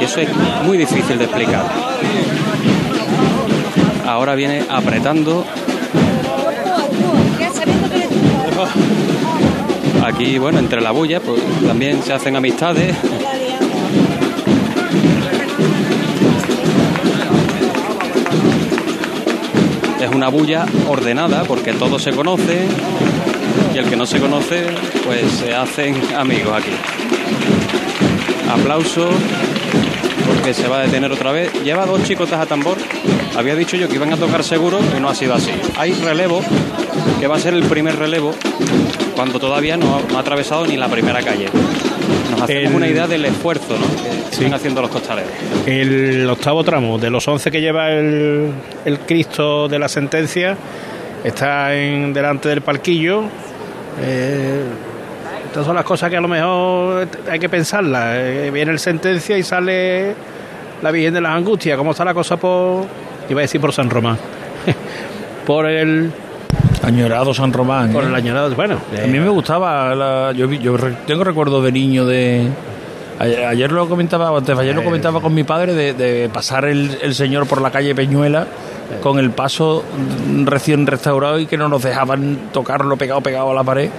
Y eso es muy difícil de explicar. Ahora viene apretando. Aquí, bueno, entre la bulla, pues también se hacen amistades. Es una bulla ordenada porque todos se conocen y el que no se conoce, pues se hacen amigos aquí. Aplauso porque se va a detener otra vez. Lleva dos chicotas a tambor. Había dicho yo que iban a tocar seguro y no ha sido así. Hay relevo, que va a ser el primer relevo, cuando todavía no ha, no ha atravesado ni la primera calle. Nos hacemos El- una idea del esfuerzo ¿no? que están haciendo los costaleros. El octavo tramo de los 11 que lleva el, el Cristo de la sentencia está en delante del palquillo. Eh, estas son las cosas que a lo mejor hay que pensarlas. Eh, viene el sentencia y sale la Virgen de las Angustias. ¿Cómo está la cosa por, iba a decir por San Román? por el Añorado San Román. por ¿eh? el añorado. Bueno, A mí me gustaba, la- yo, yo tengo recuerdos de niño de... Ayer, ayer lo comentaba, antes ayer lo comentaba con mi padre de, de pasar el, el señor por la calle Peñuela con el paso recién restaurado y que no nos dejaban tocarlo pegado pegado a la pared.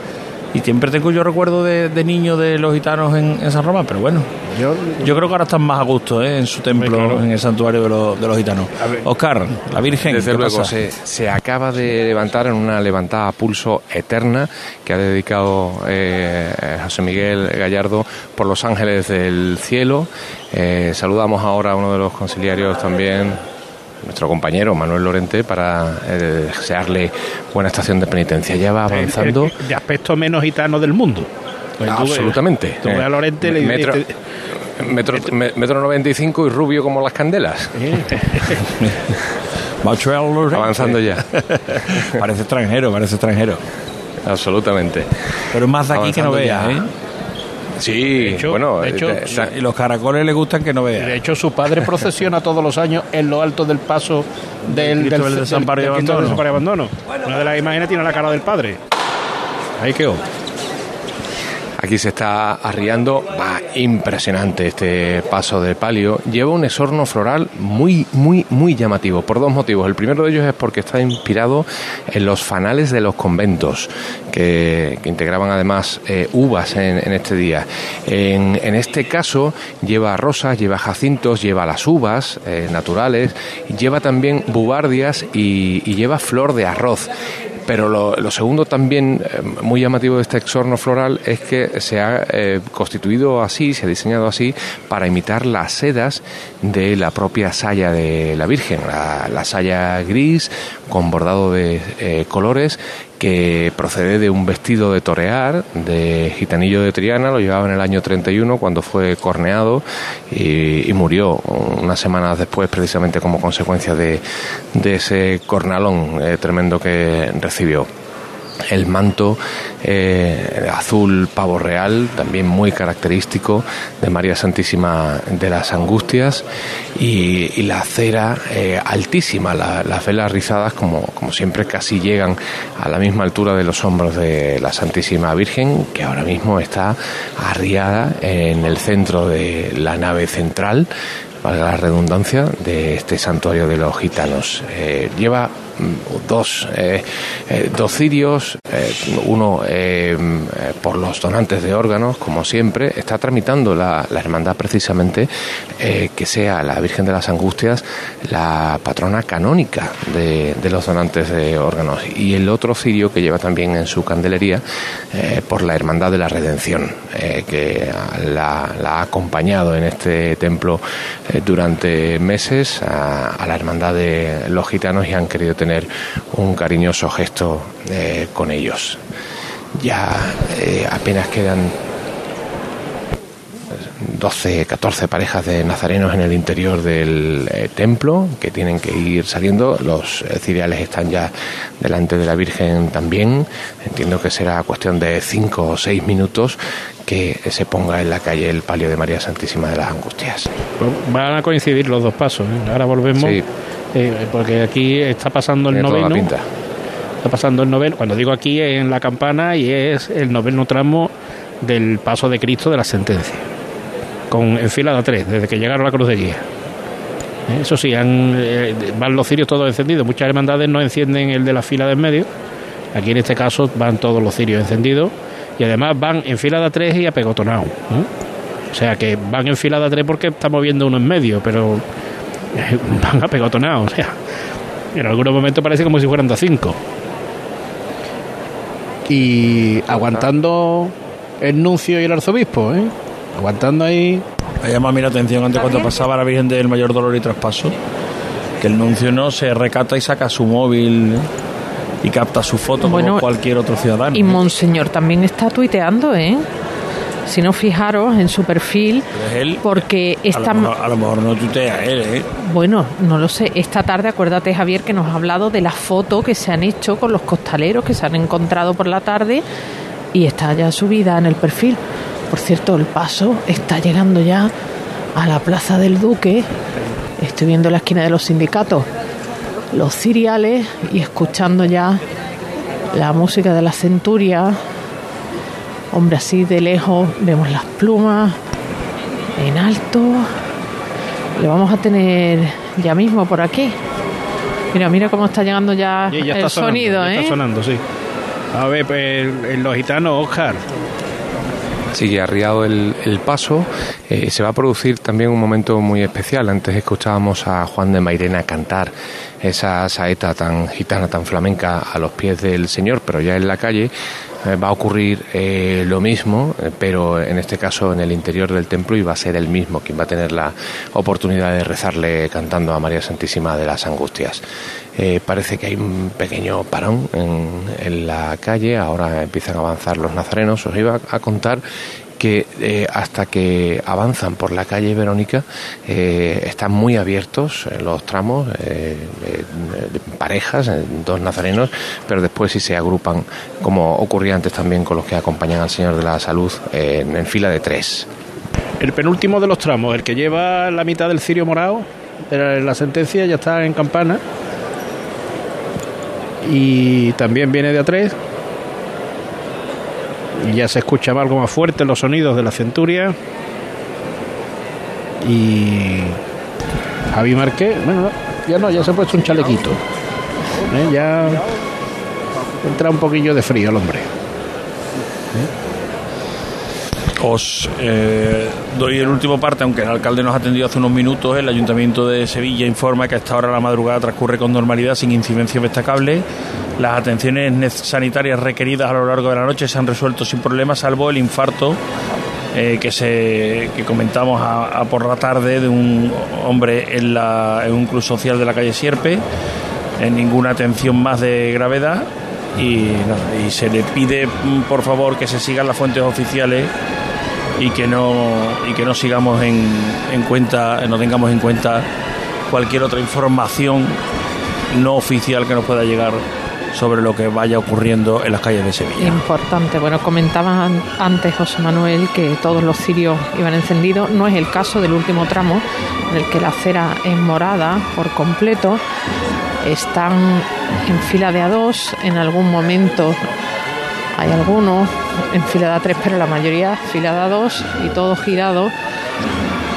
Y siempre tengo yo recuerdo de, de niño de los gitanos en, en San Román, pero bueno, yo, yo creo que ahora están más a gusto ¿eh? en su templo, en el santuario de los, de los gitanos. Oscar, la Virgen, Desde ¿qué luego, pasa? se, se acaba de levantar en una levantada a pulso eterna que ha dedicado eh, José Miguel Gallardo por los ángeles del cielo. Eh, saludamos ahora a uno de los conciliarios también, nuestro compañero Manuel Lorente, para eh, desearle buena estación de penitencia. Ya va avanzando. el- el de aspecto menos gitano del mundo. Pues tú ves- Absolutamente. Tú a Lorente le metro, metro, me- metro 95 y rubio como las candelas. Avanzando ya. parece extranjero, parece extranjero. Absolutamente. Pero más de aquí que no Avanzando vea, ya. ¿eh? Sí, De hecho- bueno, de hecho, eh, Y los caracoles le gustan que no vea. De hecho, su padre procesiona todos los años en lo alto del paso del, del del del Abandono. Abandono. Una de las imágenes tiene la cara del padre. Ahí quedó. Aquí se está arriando, va impresionante este paso de palio. Lleva un exorno floral muy, muy, muy llamativo, por dos motivos. El primero de ellos es porque está inspirado en los fanales de los conventos, que, integraban además eh, uvas en, este día. En, este caso lleva rosas, lleva jacintos, lleva las uvas eh, naturales, lleva también bubardias y lleva flor de arroz. Pero lo, lo segundo también eh, muy llamativo de este exorno floral es que se ha eh, constituido así, se ha diseñado así para imitar las sedas de la propia saya de la Virgen, la, la saya gris con bordado de eh, colores que procede de un vestido de torear de gitanillo de Triana, lo llevaba en el año 31 cuando fue corneado y, murió unas semanas después precisamente como consecuencia de, de ese cornalón eh, tremendo que recibió el manto eh, azul pavo real, también muy característico de María Santísima de las Angustias, y, la cera eh, altísima, la- las velas rizadas, como, como siempre, casi llegan a la misma altura de los hombros de la Santísima Virgen, que ahora mismo está arriada en el centro de la nave central valga la redundancia, de este santuario de los gitanos. Eh, lleva dos, eh, eh, dos cirios, eh, uno por los donantes de órganos, como siempre, está tramitando la, la hermandad precisamente que sea la Virgen de las Angustias la patrona canónica de, los donantes de órganos. Y el otro cirio que lleva también en su candelería por la Hermandad de la Redención, que la, ha acompañado en este templo durante meses a, a la Hermandad de los Gitanos y han querido tener un cariñoso gesto eh, con ellos. Ya eh, apenas quedan 12, 14 parejas de nazarenos en el interior del eh, templo que tienen que ir saliendo. Los eh, ciriales están ya delante de la Virgen también. Entiendo que será cuestión de 5 o 6 minutos que se ponga en la calle el palio de María Santísima de las Angustias. Pues van a coincidir los dos pasos. ¿eh? Ahora volvemos. Sí. Eh, porque aquí está pasando el Tiene noveno. Está pasando el noveno. Cuando digo aquí es en la campana y es el noveno tramo del paso de Cristo de la sentencia. Con en fila de tres, desde que llegaron a la cruz de guía. Eh, Eso sí, han, eh, van los cirios todos encendidos. Muchas hermandades no encienden el de la fila de en medio. Aquí en este caso van todos los cirios encendidos y además van en fila de tres y apegotonados. ¿eh? O sea que van en fila de tres porque estamos viendo uno en medio, pero van apegotonados. O sea, en algunos momentos parece como si fueran a cinco. Y aguantando el nuncio y el arzobispo, ¿eh? Aguantando ahí. Me llama a mí la atención antes cuando pasaba la Virgen del Mayor Dolor y Traspaso, que el nuncio no se recata y saca su móvil y capta su foto Bueno, como cualquier otro ciudadano. Y Monseñor también está tuiteando, ¿eh? Si no fijaros en su perfil, Es él, porque a, esta... lo mejor, a lo mejor no tutea él, ¿eh? Bueno, no lo sé. Esta tarde, acuérdate, Javier, que nos ha hablado de las fotos que se han hecho con los costaleros que se han encontrado por la tarde y está ya subida en el perfil. Por cierto, el paso está llegando ya a la Plaza del Duque. Estoy viendo la esquina de los sindicatos, los ciriales y escuchando ya la música de la centuria. Hombre, así de lejos vemos las plumas en alto. Lo vamos a tener ya mismo por aquí. Mira, mira cómo está llegando ya, Sí, ya el sonando, sonido, ya ¿eh? Está sonando, sí. A ver, pues los gitanos, Oscar. Sigue arriado el, el paso. Eh, se va a producir también un momento muy especial. Antes escuchábamos a Juan de Mairena cantar esa saeta tan gitana, tan flamenca a los pies del Señor, pero ya en la calle va a ocurrir eh, lo mismo, eh, pero en este caso en el interior del templo y va a ser el mismo quien va a tener la oportunidad de rezarle cantando a María Santísima de las Angustias. Eh, parece que hay un pequeño parón en, en la calle, ahora empiezan a avanzar los nazarenos. Os iba a contar que eh, hasta que avanzan por la calle Verónica eh, están muy abiertos eh, los tramos, parejas, dos nazarenos, pero después sí se agrupan, como ocurría antes también con los que acompañan al Señor de la Salud, en, en fila de tres. El penúltimo de los tramos, el que lleva la mitad del cirio morado, de la sentencia ya está en campana. Y también viene de a tres. Ya se escucha algo más fuerte los sonidos de la centuria. Y Javi Marqués, bueno, ya no, ya se ha puesto un chalequito. ¿Eh? Ya entra un poquillo de frío el hombre. Os eh, doy el último parte, aunque el alcalde nos ha atendido hace unos minutos. El Ayuntamiento de Sevilla informa que a esta hora de la madrugada transcurre con normalidad, sin incidencias destacables. Las atenciones sanitarias requeridas a lo largo de la noche se han resuelto sin problemas, salvo el infarto eh, que se comentamos a, por la tarde de un hombre en, la, en un club social de la calle Sierpe. En ninguna atención más de gravedad. Y, y se le pide, mm, por favor, que se sigan las fuentes oficiales y que no y que no sigamos en, en cuenta no tengamos en cuenta cualquier otra información no oficial que nos pueda llegar sobre lo que vaya ocurriendo en las calles de Sevilla. Importante. Bueno, comentaba an- antes José Manuel que todos los cirios iban encendidos. No es el caso del último tramo, en el que la acera es morada por completo. Están en fila de a dos. En algún momento hay algunos en fila de a tres, pero la mayoría fila de a dos y todos girados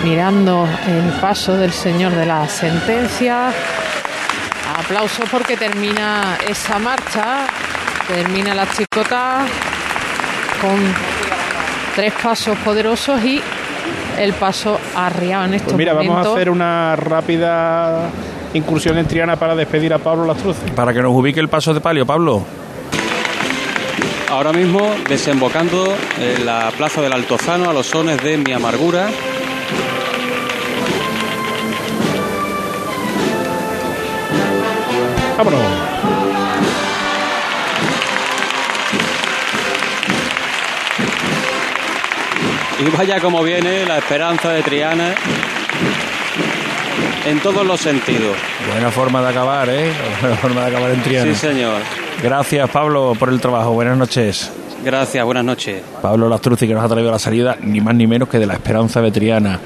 mirando el paso del señor de la sentencia. Aplausos porque termina esa marcha, termina la chicota con tres pasos poderosos y el paso arriado en estos Pues mira, momentos. vamos a hacer una rápida incursión en Triana para despedir a Pablo Lastruz. Para que nos ubique el paso de palio, Pablo. Ahora mismo desembocando en la plaza del Altozano a los sones de Mi Amargura. Vámonos. Y vaya como viene la esperanza de Triana en todos los sentidos. Buena forma de acabar, ¿eh? Buena forma de acabar en Triana. Sí, señor. Gracias, Pablo, por el trabajo. Buenas noches. Gracias, buenas noches. Pablo Lastruzzi, que nos ha traído la salida, ni más ni menos que de la Esperanza Vetriana.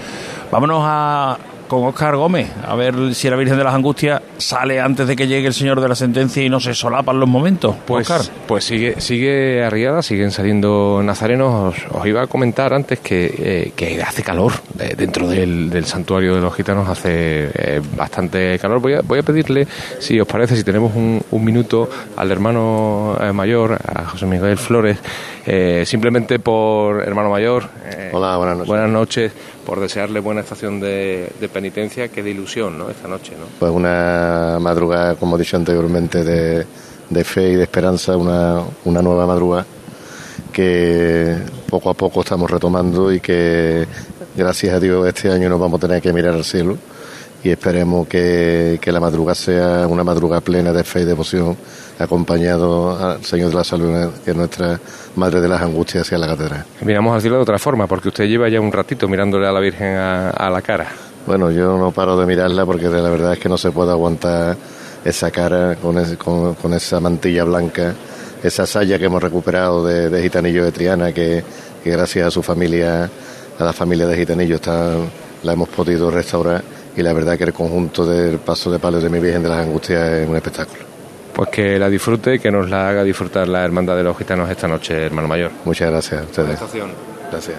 Vámonos a con Óscar Gómez, a ver si la Virgen de las Angustias sale antes de que llegue el señor de la sentencia y no se solapan los momentos. Pues, Óscar. pues sigue, sigue arriada, siguen saliendo nazarenos. Os, os iba a comentar antes que, eh, que hace calor eh, dentro del, del santuario de los gitanos, hace eh, bastante calor. Voy a, voy a pedirle, si os parece, si tenemos un, un minuto al hermano eh, mayor, a José Miguel Flores, eh, simplemente por hermano mayor. eh, Hola, buenas noches. Buenas noches, por desearle buena estación de, penitencia, que de ilusión, ¿no? Esta noche, ¿no? Pues una madrugada, como he dicho anteriormente, de, de fe y de esperanza, una, una nueva madrugada que poco a poco estamos retomando y que gracias a Dios este año nos vamos a tener que mirar al cielo y esperemos que, que la madrugada sea una madrugada plena de fe y devoción, acompañado al Señor de la Salud, que es nuestra Madre de las Angustias hacia la catedral. Miramos al cielo de otra forma, porque usted lleva ya un ratito mirándole a la Virgen a, a la cara. Bueno, yo no paro de mirarla porque la verdad es que no se puede aguantar esa cara con, ese- con, con esa mantilla blanca, esa saya que hemos recuperado de, de Gitanillo de Triana, que, que gracias a su familia, a la familia de Gitanillo, está, la hemos podido restaurar y la verdad que el conjunto del paso de palos de mi Virgen de las Angustias es un espectáculo. Pues que la disfrute y que nos la haga disfrutar la Hermandad de los Gitanos esta noche, hermano mayor. Muchas gracias a ustedes. Gracias.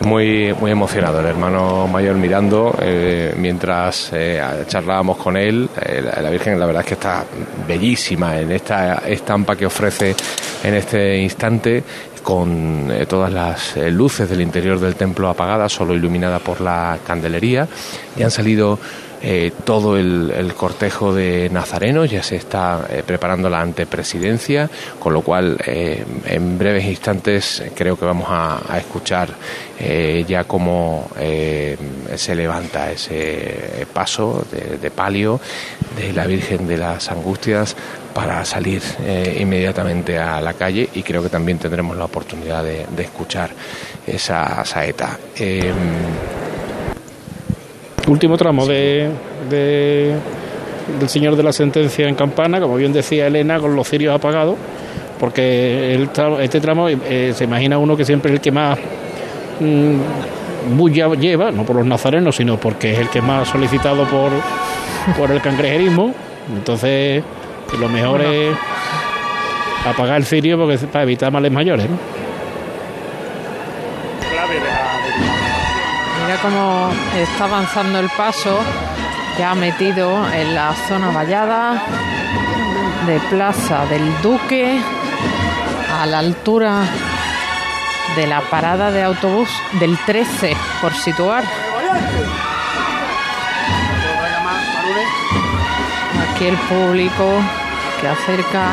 Muy, muy emocionado el hermano mayor mirando eh, mientras eh, charlábamos con él. Eh, la, la Virgen, la verdad es que está bellísima en esta estampa que ofrece en este instante con eh, todas las eh, luces del interior del templo apagadas, solo iluminada por la candelería. Y han salido eh, todo el, cortejo de nazarenos, ya se está eh, preparando la antepresidencia, con lo cual eh, en breves instantes creo que vamos a, escuchar ya cómo se levanta ese paso de, palio de la Virgen de las Angustias para salir inmediatamente a la calle y creo que también tendremos la oportunidad de, de escuchar esa saeta. Último tramo de, de- del señor de la sentencia en campana, como bien decía Elena, con los cirios apagados, porque el este tramo eh, se imagina uno que siempre es el que más mm, bulla lleva, no por los nazarenos, sino porque es el que más solicitado por, por el cangrejerismo. Entonces, lo mejor es apagar el cirio porque, para evitar males mayores. ¿no? Cómo está avanzando el paso, ya metido en la zona vallada de Plaza del Duque, a la altura de la parada de autobús del 13, por situar. Aquí el público que acerca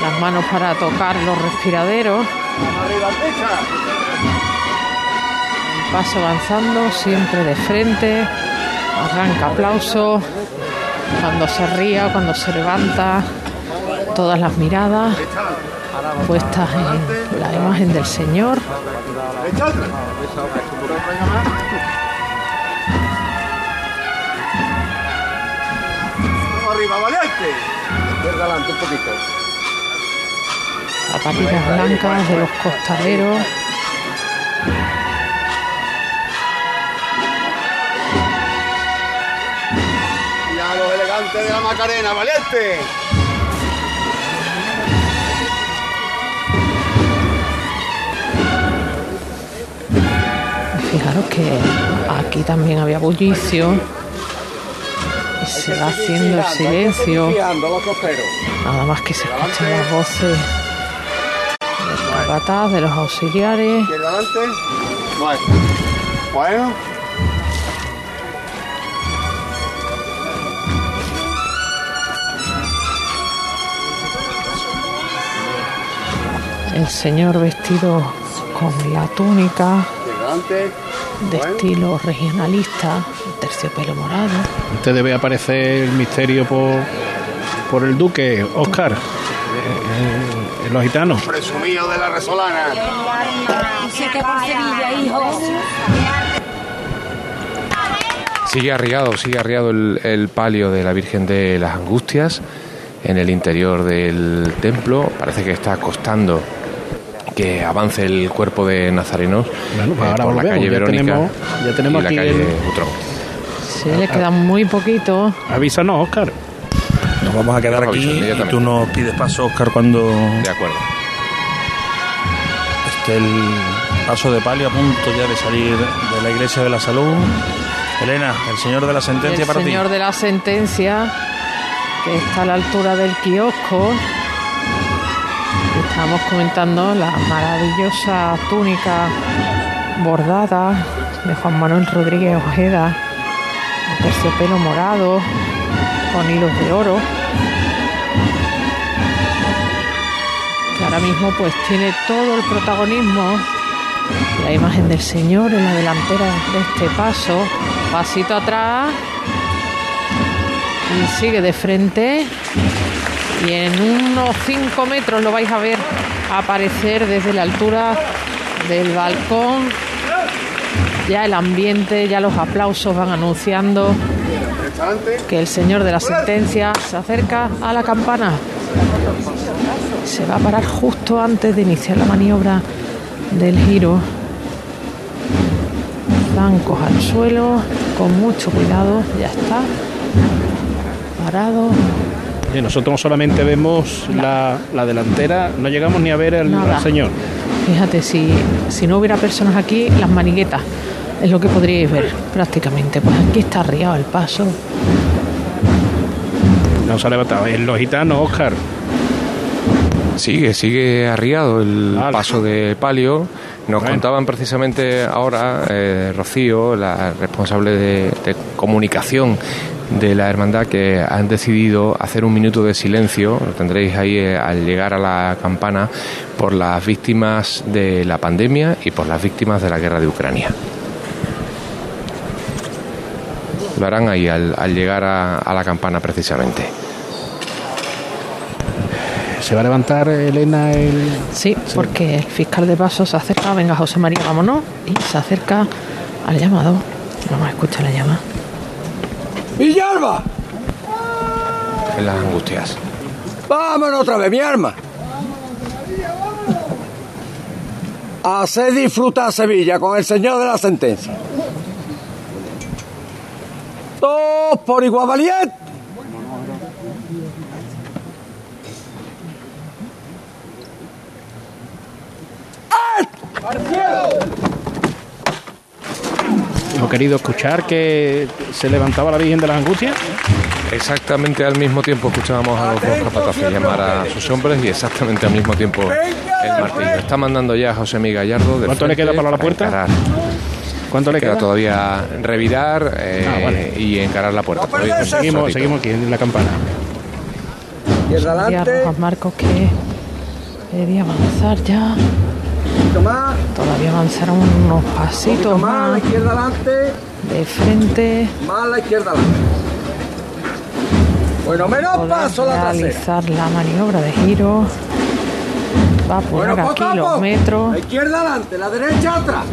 las manos para tocar los respiraderos. Paso avanzando, siempre de frente. Arranca aplauso. Cuando se ría, cuando se levanta. Todas las miradas puestas en la imagen del Señor. Arriba, valiente. Izquierda adelante un poquito. Zapatillas blancas de los costaleros. Elegantes de la Macarena, valiente. Fijaros que aquí también había bullicio. Y se va haciendo el silencio. Nada más que se escuchan las voces de los auxiliares. Bueno. El señor vestido con la túnica de estilo regionalista, terciopelo morado. Antes debe aparecer el misterio por, por el duque, Oscar, eh, en los gitanos. Presumido de la resolana. Sigue arriado, sigue arriado el, el palio de la Virgen de las Angustias en el interior del templo. Parece que está costando que avance el cuerpo de nazarenos Bueno, pues eh, ahora por la calle Ya Verónica tenemos- ya tenemos y la calle el- Butrón. Sí, le queda muy poquito. Avísanos, Oscar. Nos vamos a quedar Ya aquí aviso, y inmediatamente. tú nos pides paso, Oscar, cuando De acuerdo. esté el paso de palio a punto ya de salir de la iglesia de la salud. Elena, el señor de la sentencia el para señor ti. de la sentencia, que está a la altura del kiosco. Estamos comentando la maravillosa túnica bordada de Juan Manuel Rodríguez Ojeda, de terciopelo morado, con hilos de oro. Que ahora mismo pues tiene todo el protagonismo. La imagen del Señor en la delantera de este paso. Pasito atrás. Y sigue de frente. Y en unos 5 metros lo vais a ver aparecer desde la altura del balcón. Ya el ambiente, ya los aplausos van anunciando que el señor de la sentencia se acerca a la campana. Se va a parar justo antes de iniciar la maniobra del giro. Zancos al suelo, con mucho cuidado, ya está. Parado. Y nosotros solamente vemos la, la delantera, no llegamos ni a ver al, Nada. al señor. Fíjate, si, si no hubiera personas aquí, las maniguetas es lo que podríais ver prácticamente. Pues aquí está arriado el paso. No se ha levantado. En los gitanos, Oscar. Sigue, sigue arriado el paso de palio. Nos Bueno. contaban precisamente ahora, eh, Rocío, la responsable de, de comunicación de la hermandad, que han decidido hacer un minuto de silencio, lo tendréis ahí eh, al llegar a la campana, por las víctimas de la pandemia y por las víctimas de la guerra de Ucrania. Lo harán ahí al, al llegar a- a la campana precisamente. ¿Se va a levantar Elena el...? Sí, porque el fiscal de paso se acerca, venga José María, vámonos, y se acerca al llamado. Vamos a escuchar la llamada. ¡Villalba! En las angustias. Vámonos otra vez, mi arma. Hacer disfrutar a Sevilla con el señor de la sentencia. Todos por igual valiente. Hemos querido escuchar que se levantaba la Virgen de las Angustias. Exactamente al mismo tiempo escuchábamos a los dos capataces llamar a sus hombres y exactamente al mismo tiempo el martillo. Está mandando ya José Miguel Gallardo. de ¿Cuánto le queda para la puerta? encarar. ¿Cuánto le Queda queda? todavía revirar eh, Ah, vale. y encarar la puerta. Seguimos, seguimos aquí en la campana. Y a adelante. Marcos que debía avanzar ya. Más. Todavía avanzaron unos pasitos más. más La izquierda adelante. de frente. Más la izquierda adelante. Bueno, menos Poder paso la trasera. realizar la maniobra de giro. Va a poner Bueno, a poco a poco. kilómetros. La izquierda adelante, la derecha atrás.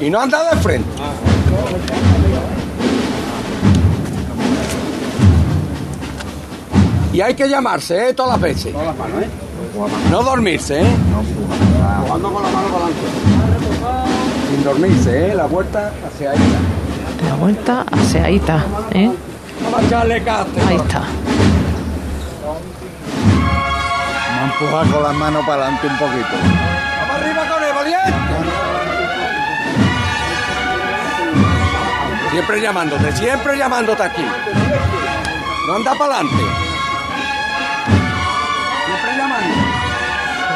Y no anda de frente. Y hay que llamarse, ¿eh? Todas las veces. No dormirse, ¿eh? Jugando con la mano para adelante. Sin dormirse, ¿eh? La vuelta hacia ahí. La vuelta hacia ahí está. ¿eh? Vamos a echarle cate. Ahí está. Me ha empujado con las manos para adelante un poquito. Vamos arriba con el valiente. Siempre llamándote, siempre llamándote aquí. No anda para adelante. Siempre llamando.